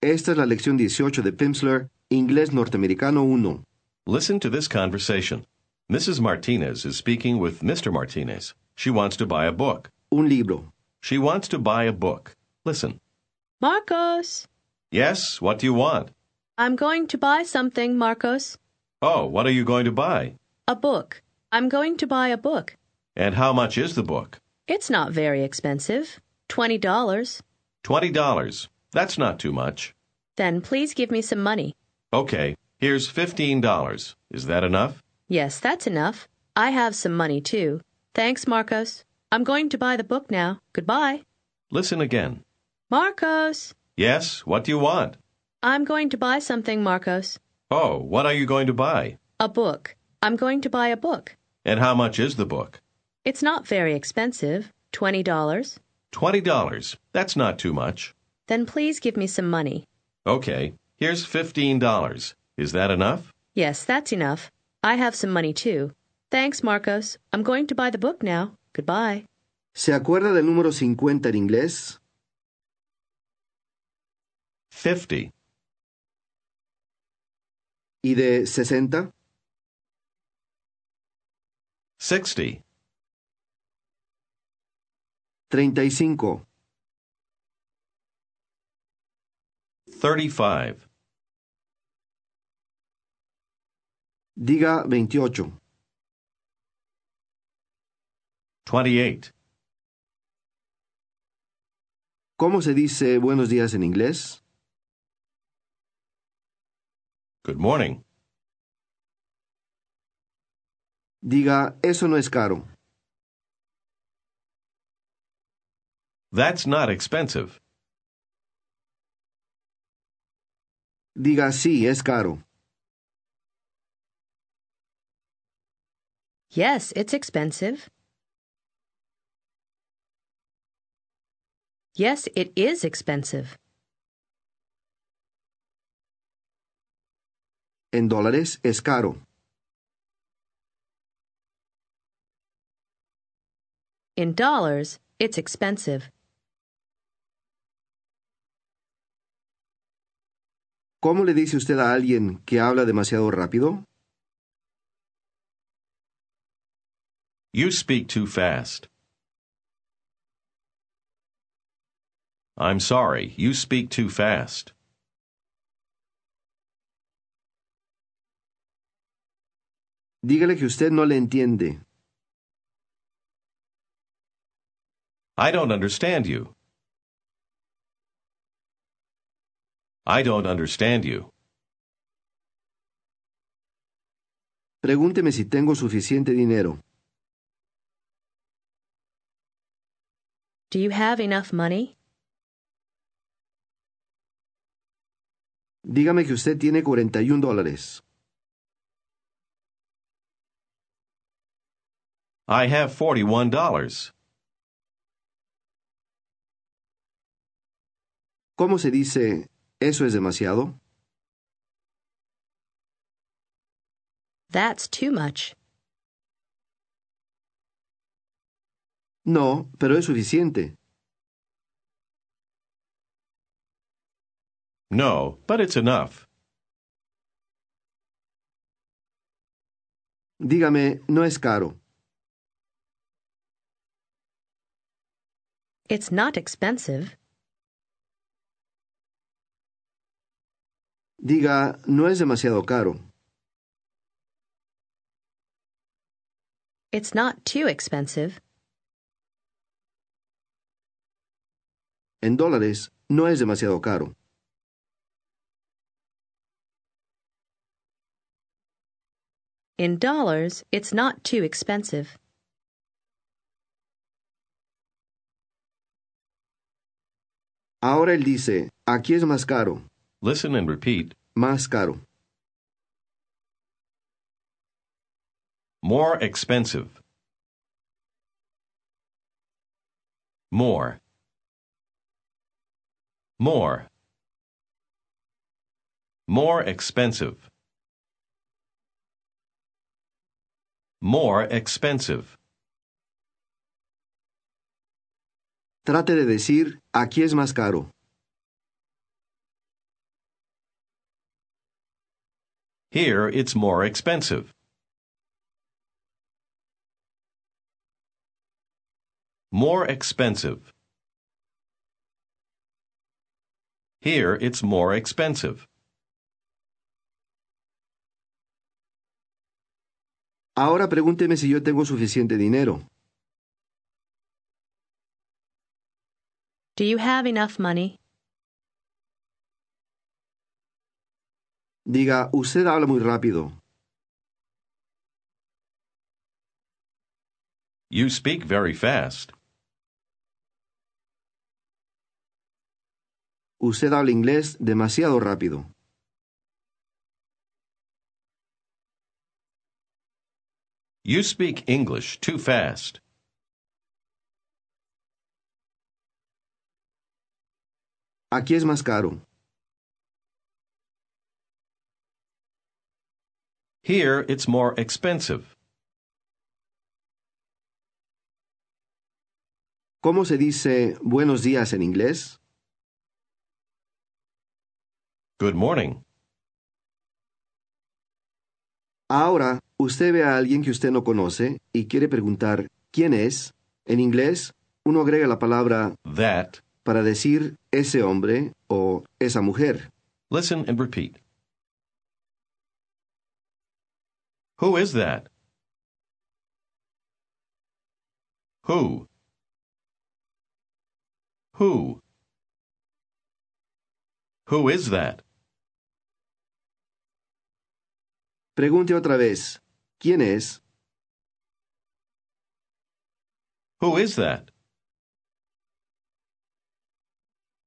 Esta es la lección 18 de Pimsleur, Inglés Norteamericano 1. Listen to this conversation. Mrs. Martinez is speaking with Mr. Martinez. She wants to buy a book. Un libro. She wants to buy a book. Listen. Marcos, Yes, what do you want? I'm going to buy something, Marcos. Oh, what are you going to buy? A book. I'm going to buy a book. And how much is the book? It's not very expensive. Twenty dollars. Twenty dollars. That's not too much. Then please give me some money. Okay, here's fifteen dollars. Is that enough? Yes, that's enough. I have some money too. Thanks, Marcos. I'm going to buy the book now. Goodbye. Listen again. Marcos, Yes, what do you want? I'm going to buy something, Marcos. Oh, what are you going to buy? A book. I'm going to buy a book. And how much is the book? It's not very expensive. Twenty dollars. Twenty dollars. That's not too much. Then please give me some money. Okay, here's fifteen dollars. Is that enough? Yes, that's enough. I have some money too. Thanks, Marcos. I'm going to buy the book now. Goodbye. ¿Se acuerda del número 50 en inglés? Fifty. ¿Y de 60? Sixty. 35. Thirty-five. Diga 28. Twenty-eight. ¿Cómo se dice buenos días en inglés? Good morning. Diga, eso no es caro. That's not expensive. Diga, sí, es caro. Yes, it's expensive. Yes, it is expensive. En dólares es caro. In dollars, it's expensive. ¿Cómo le dice usted a alguien que habla demasiado rápido? You speak too fast. I'm sorry, you speak too fast. Dígale que usted no le entiende. I don't understand you. I don't understand you. Pregúnteme si tengo suficiente dinero. Do you have enough money? Dígame que usted tiene 41 dólares. I have forty-one dollars. ¿Cómo se dice eso es demasiado? That's too much. No, pero es suficiente. No, but it's enough. Dígame, no es caro. It's not expensive. Diga, no es demasiado caro. It's not too expensive. En dólares, no es demasiado caro. In dollars, it's not too expensive. Ahora él dice, aquí es más caro, Listen and repeat. más caro. More expensive. More. More. More expensive. More expensive. Trate de decir, aquí es más caro. Here it's more expensive. More expensive. Here it's more expensive. Ahora pregúnteme si yo tengo suficiente dinero. Do you have enough money? Diga, usted habla muy rápido. You speak very fast. Usted habla inglés demasiado rápido. You speak English too fast. Aquí es más caro. Here it's more expensive. ¿Cómo se dice buenos días en inglés? Good morning. Ahora, usted ve a alguien que usted no conoce y quiere preguntar ¿quién es? En inglés, uno agrega la palabra That. para decir ese hombre o esa mujer. Listen and repeat. Who is that? Who? Who? Who is that? Pregunte otra vez ¿quién es? Who is that?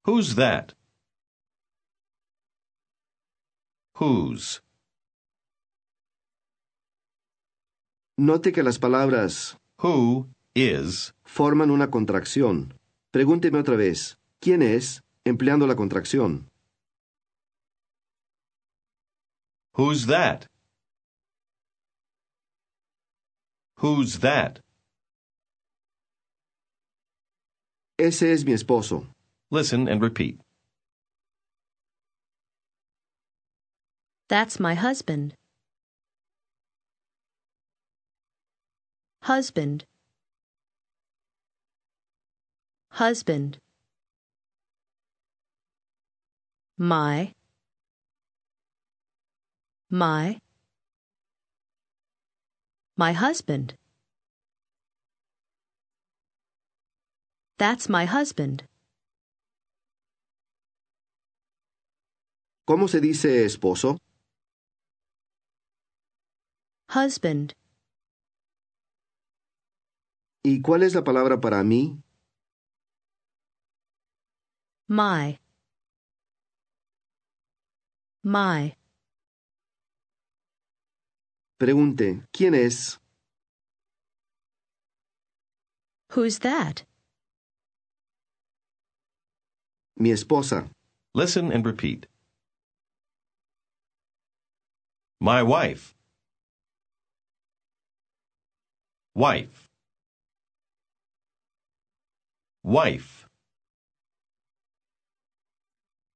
Who's that? Who's? Note que las palabras Who is forman una contracción. Pregúnteme otra vez ¿quién es? empleando la contracción. Who's that? Who's that? Ese es mi esposo. Listen and repeat. That's my husband. Husband. Husband. My. My. My husband. That's my husband. ¿Cómo se dice esposo? Husband. ¿Y cuál es la palabra para mí? My. My. Pregunte ¿quién es? Who's that? Mi esposa. Listen and repeat. My wife. Wife. Wife.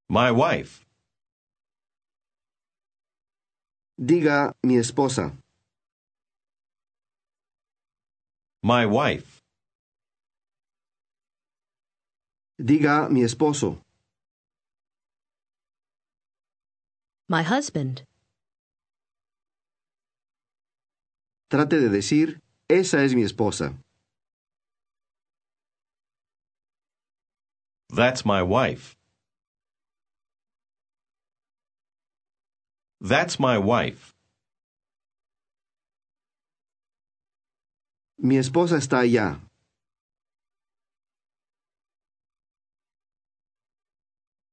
My wife. Diga mi esposa. My wife. Diga mi esposo. My husband. Trate de decir esa es mi esposa. That's my wife. That's my wife. Mi esposa está allá.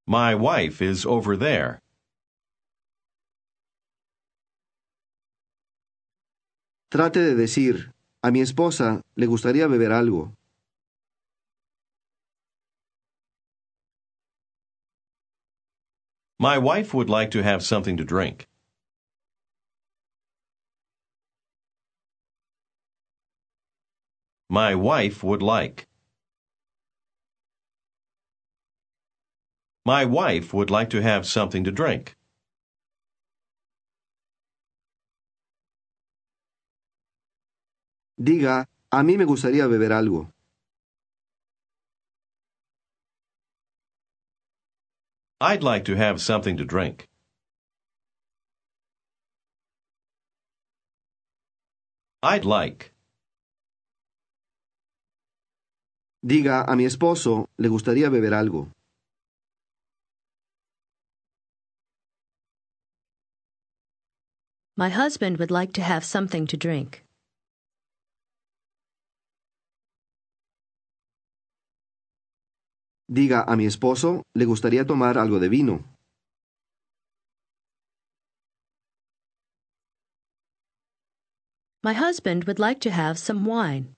My wife is over there. Trate de decir a mi esposa le gustaría beber algo. My wife would like to have something to drink. My wife would like. My wife would like to have something to drink. Diga, a mí me gustaría beber algo. I'd like to have something to drink. I'd like. Diga, a mi esposo le gustaría beber algo. My husband would like to have something to drink. Diga, a mi esposo le gustaría tomar algo de vino. My husband would like to have some wine.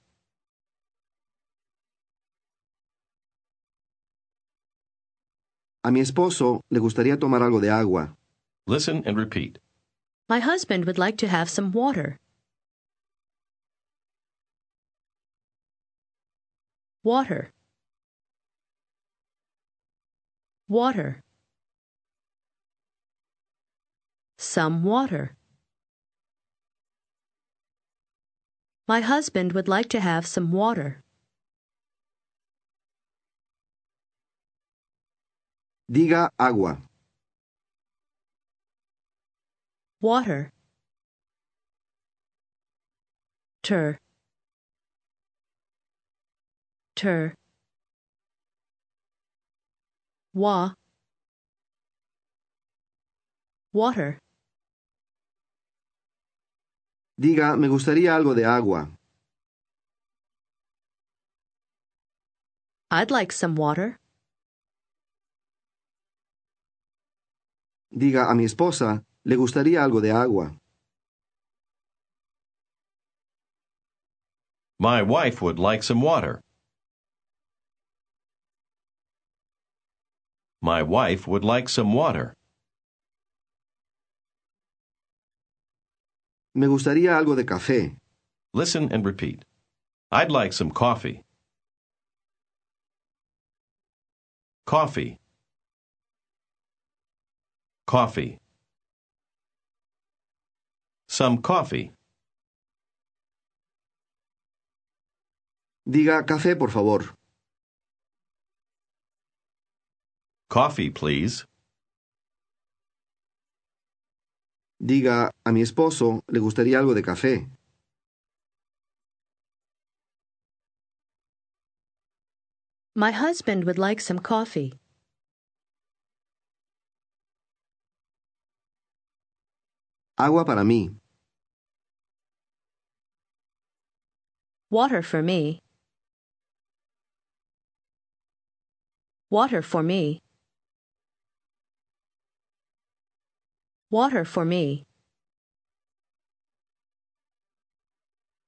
A mi esposo le gustaría tomar algo de agua. Listen and repeat. My husband would like to have some water. Water. Water. Some water. My husband would like to have some water. Diga agua. Water. Tur. Tur. Wa. Water. Diga, me gustaría algo de agua. I'd like some water. Diga, a mi esposa le gustaría algo de agua. My wife would like some water. My wife would like some water. Me gustaría algo de café. Listen and repeat. I'd like some coffee. Coffee. Coffee. Some coffee. Diga café, por favor. Coffee, please. Diga, a mi esposo le gustaría algo de café. My husband would like some coffee. Agua para mí. Water for me. Water for me. Water for me.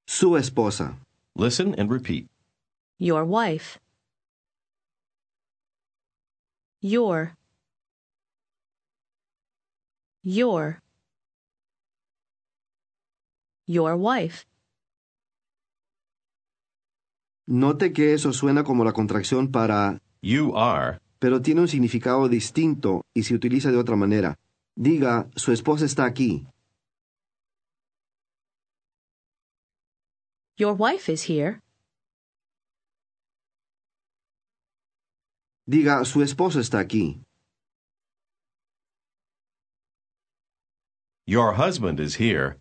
Su esposa. Listen and repeat. Your wife. Your. Your. Your wife. Note que eso suena como la contracción para, You are. pero tiene un significado distinto y se utiliza de otra manera. Diga, su esposa está aquí. Your wife is here. Diga, su esposo está aquí. Your husband is here.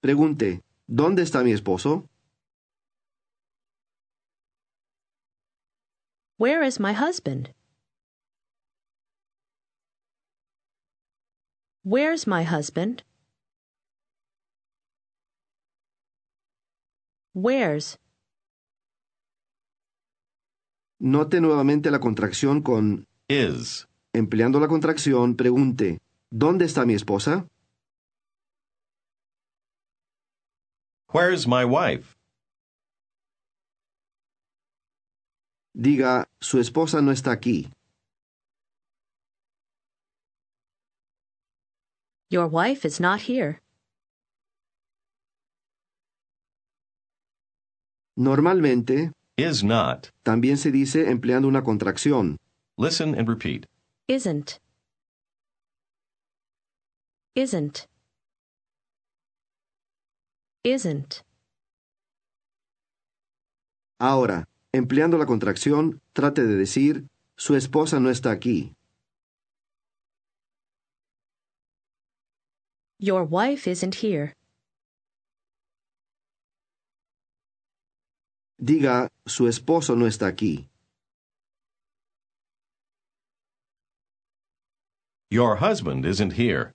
Pregunte, ¿dónde está mi esposo? Where is my husband? Where's my husband? Where's? Note nuevamente la contracción con, Is. empleando la contracción, pregunte, ¿dónde está mi esposa? Where's my wife? Diga, su esposa no está aquí. Your wife is not here. Normalmente, Is not. también se dice empleando una contracción. Listen and repeat. Isn't. Isn't. isn't. Ahora, empleando la contracción, trate de decir, su esposa no está aquí. Your wife isn't here. Diga, su esposo no está aquí. Your husband isn't here.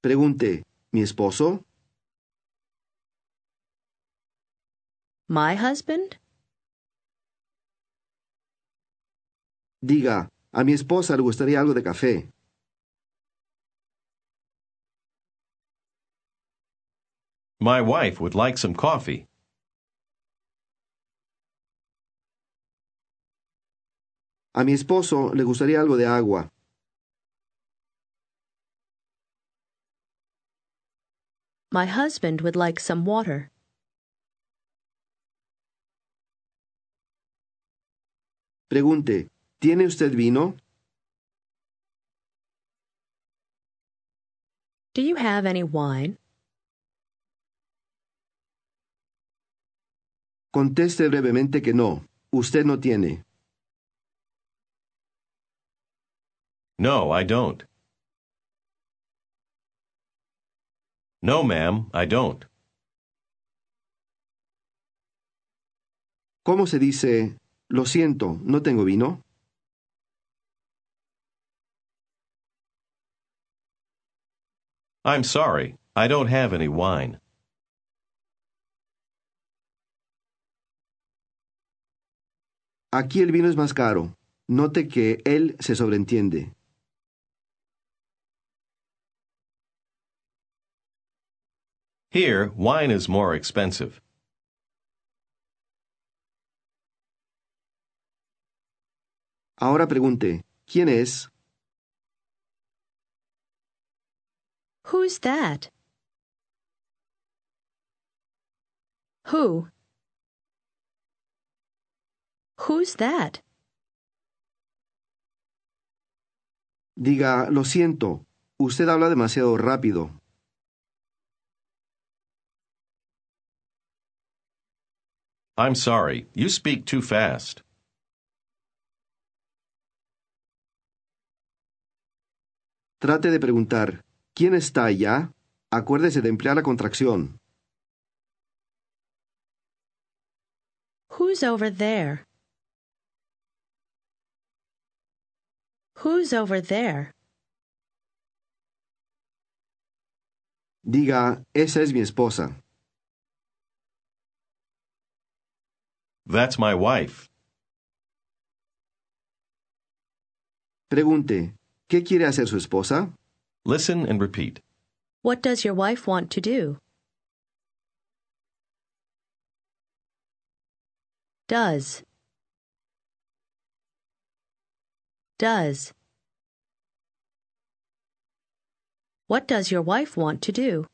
Pregunte, ¿mi esposo? My husband? Diga, a mi esposa le gustaría algo de café. My wife would like some coffee. A mi esposo le gustaría algo de agua. My husband would like some water. Pregunte, ¿tiene usted vino? Do you have any wine? Conteste brevemente que no. Usted no tiene. No, I don't. No, ma'am, I don't. ¿Cómo se dice, lo siento, no tengo vino? I'm sorry, I don't have any wine. Aquí el vino es más caro. Note que él se sobreentiende. Here, wine is more expensive. Ahora pregunte, ¿quién es? Who's that? Who? Who's that? Diga, lo siento, usted habla demasiado rápido. I'm sorry, you speak too fast. Trate de preguntar, ¿quién está allá? Acuérdese de emplear la contracción. Who's over there? Who's over there? Diga, esa es mi esposa. That's my wife. Pregunte, ¿qué quiere hacer su esposa? Listen and repeat. What does your wife want to do? Does. Does. What does your wife want to do?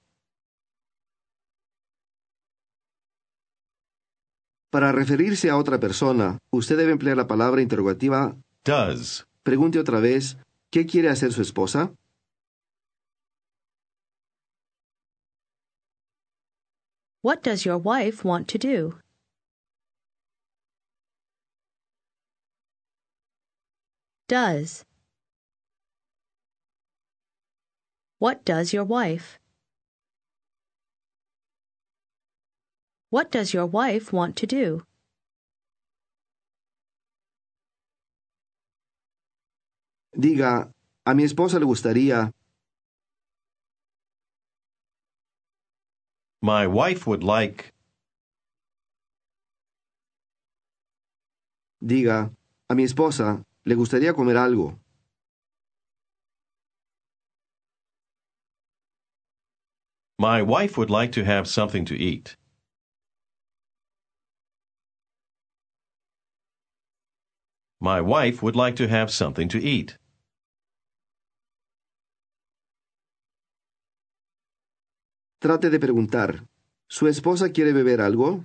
Para referirse a otra persona, usted debe emplear la palabra interrogativa. Does. Pregunte otra vez, ¿qué quiere hacer su esposa? What does your wife want to do? Does. What does your wife? What does your wife want to do? Diga, a mi esposa le gustaría. My wife would like. Diga, a mi esposa le gustaría comer algo. My wife would like to have something to eat. My wife would like to have something to eat. Trate de preguntar, ¿su esposa quiere beber algo?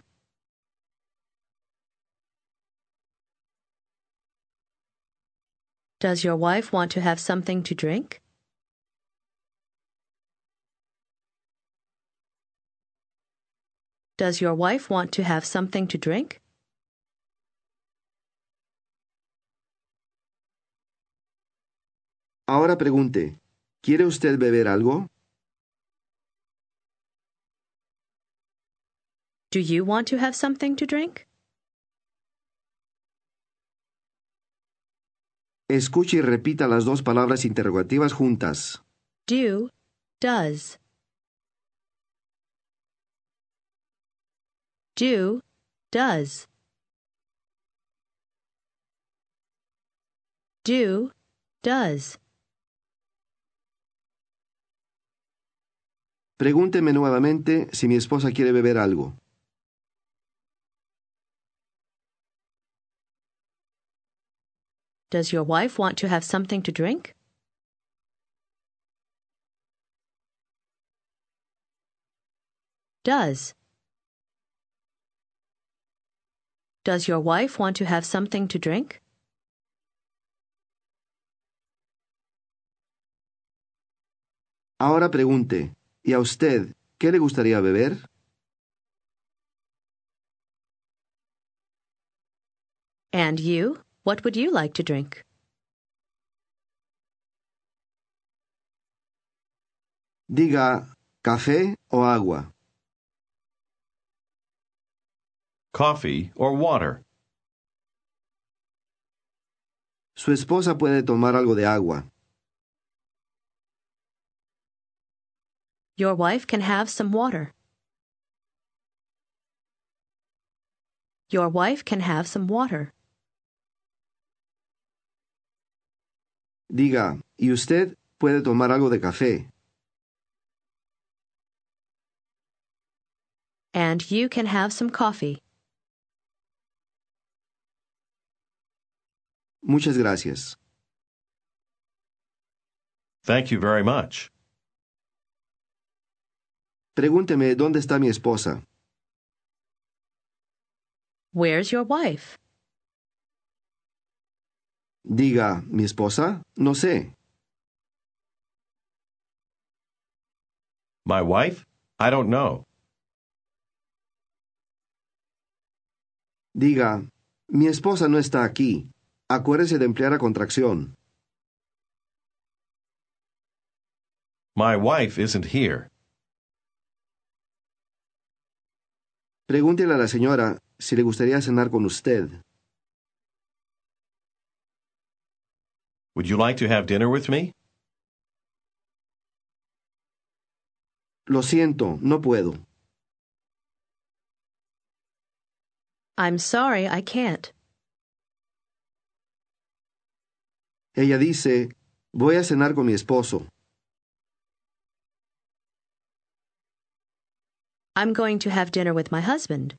Does your wife want to have something to drink? Does your wife want to have something to drink? Ahora pregunte, ¿quiere usted beber algo? Do you want to have something to drink? Escuche y repita las dos palabras interrogativas juntas. Do, does. Do, does. Do, does. Pregúnteme nuevamente si mi esposa quiere beber algo. Does your wife want to have something to drink? Does. Does your wife want to have something to drink? Ahora pregunte, ¿y a usted qué le gustaría beber? And you? What would you like to drink? Diga, ¿café o agua? Coffee or water? Su esposa puede tomar algo de agua. Your wife can have some water. Your wife can have some water. Diga, ¿y usted puede tomar algo de café? And you can have some coffee. Muchas gracias. Thank you very much. Pregúnteme dónde está mi esposa. Where's your wife? Diga, ¿mi esposa? No sé. My wife? I don't know. Diga, mi esposa no está aquí. Acuérdese de emplear a contracción. My wife isn't here. Pregúntele a la señora si le gustaría cenar con usted. Would you like to have dinner with me? Lo siento, no puedo. I'm sorry, I can't. Ella dice, voy a cenar con mi esposo. I'm going to have dinner with my husband.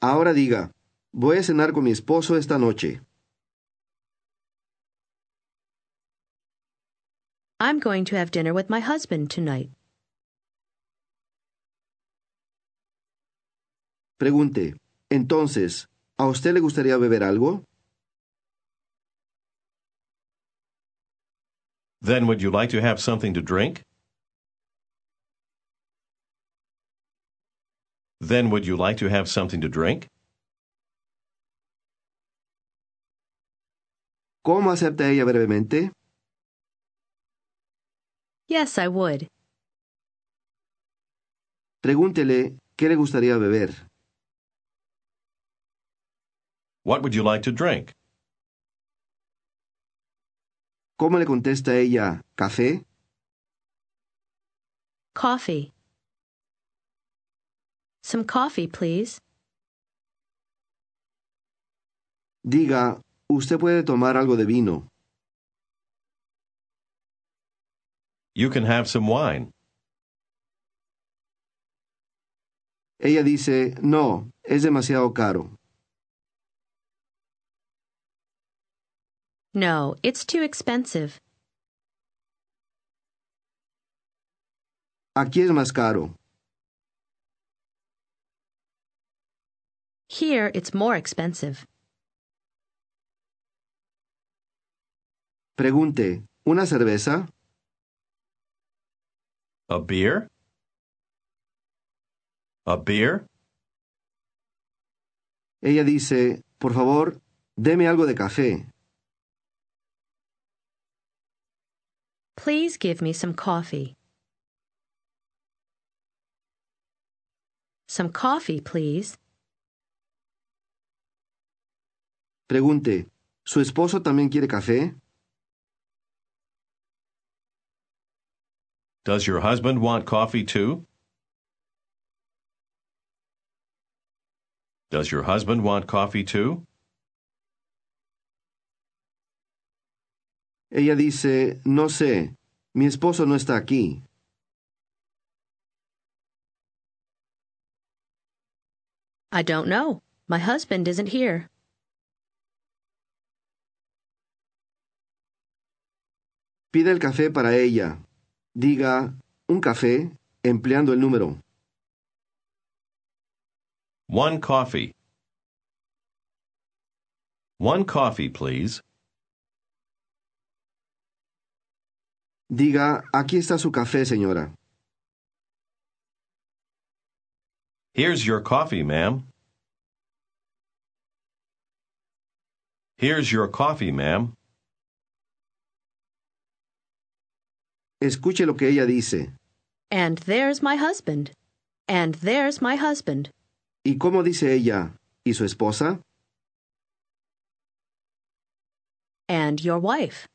Ahora diga, voy a cenar con mi esposo esta noche. I'm going to have dinner with my husband tonight. Pregunte, entonces, ¿a usted le gustaría beber algo? Then would you like to have something to drink? Then would you like to have something to drink? ¿Cómo acepta ella brevemente? Yes, I would. Pregúntele, ¿qué le gustaría beber? What would you like to drink? ¿Cómo le contesta ella, café? Coffee. Some coffee, please. Diga, usted puede tomar algo de vino. You can have some wine. Ella dice, no, es demasiado caro. No, it's too expensive. Aquí es más caro. Here, it's more expensive. Pregunte, ¿una cerveza? A beer? A beer? Ella dice, por favor, deme algo de café. Please give me some coffee. Some coffee, please. Pregunte, ¿su esposo también quiere café? Does your husband want coffee too? Does your husband want coffee too? Ella dice, no sé, mi esposo no está aquí. I don't know. My husband isn't here. Pide el café para ella. Diga, un café, empleando el número. One coffee. One coffee, please. Diga, aquí está su café, señora. Here's your coffee, ma'am. Here's your coffee, ma'am. Escuche lo que ella dice. And there's my husband. And there's my husband. ¿Y cómo dice ella? ¿Y su esposa? And your wife.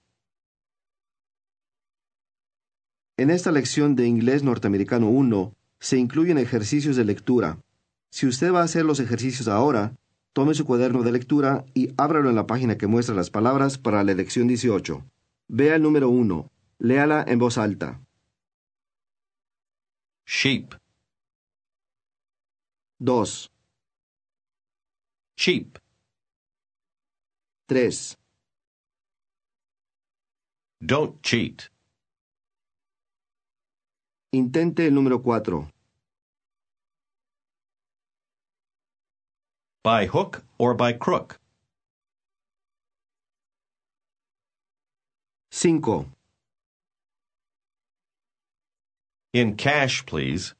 En esta lección de inglés norteamericano 1 se incluyen ejercicios de lectura. Si usted va a hacer los ejercicios ahora, tome su cuaderno de lectura y ábralo en la página que muestra las palabras para la lección 18. Vea el número 1. Léala en voz alta. Sheep. 2, Cheap. 3, Don't cheat. intente el número 4, By hook or by crook. 5, In cash, please.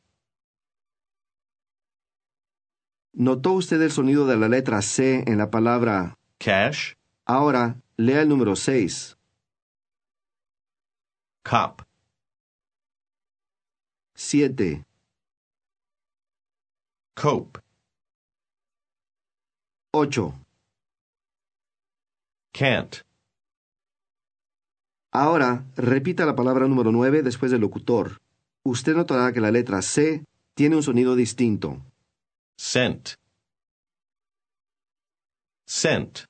¿Notó usted el sonido de la letra C en la palabra? Cash. Ahora, lea el número 6, Cop. 7, Cope. 8. Can't. Ahora, repita la palabra número 9 después del locutor. Usted notará que la letra C tiene un sonido distinto. Sent. Sent.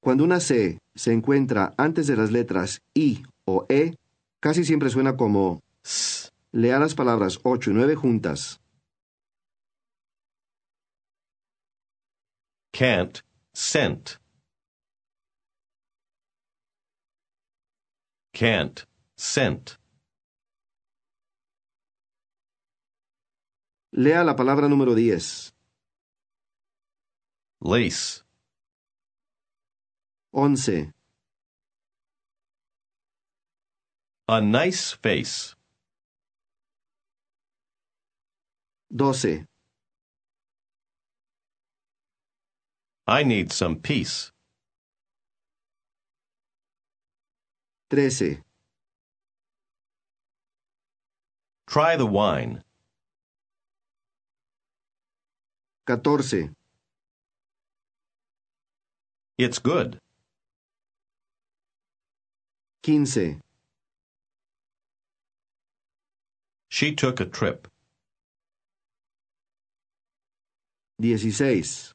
Cuando una C se encuentra antes de las letras I o E, casi siempre suena como S. lea las palabras 8 y 9 juntas. Can't. Sent. Can't. Cent. Lea la palabra número 10, Lace. 11, A nice face. 12, I need some peace. 13, Try the wine. 14, It's good. 15, She took a trip. 16,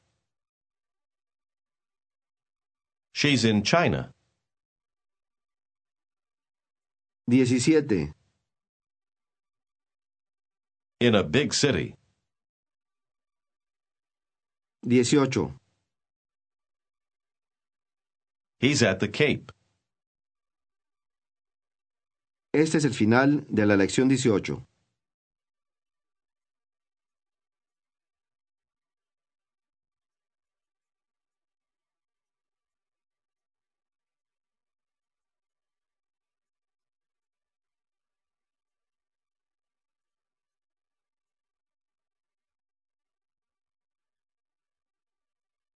She's in China. 17, In a big city. 18, He's at the Cape. Este es el final de la lección 18.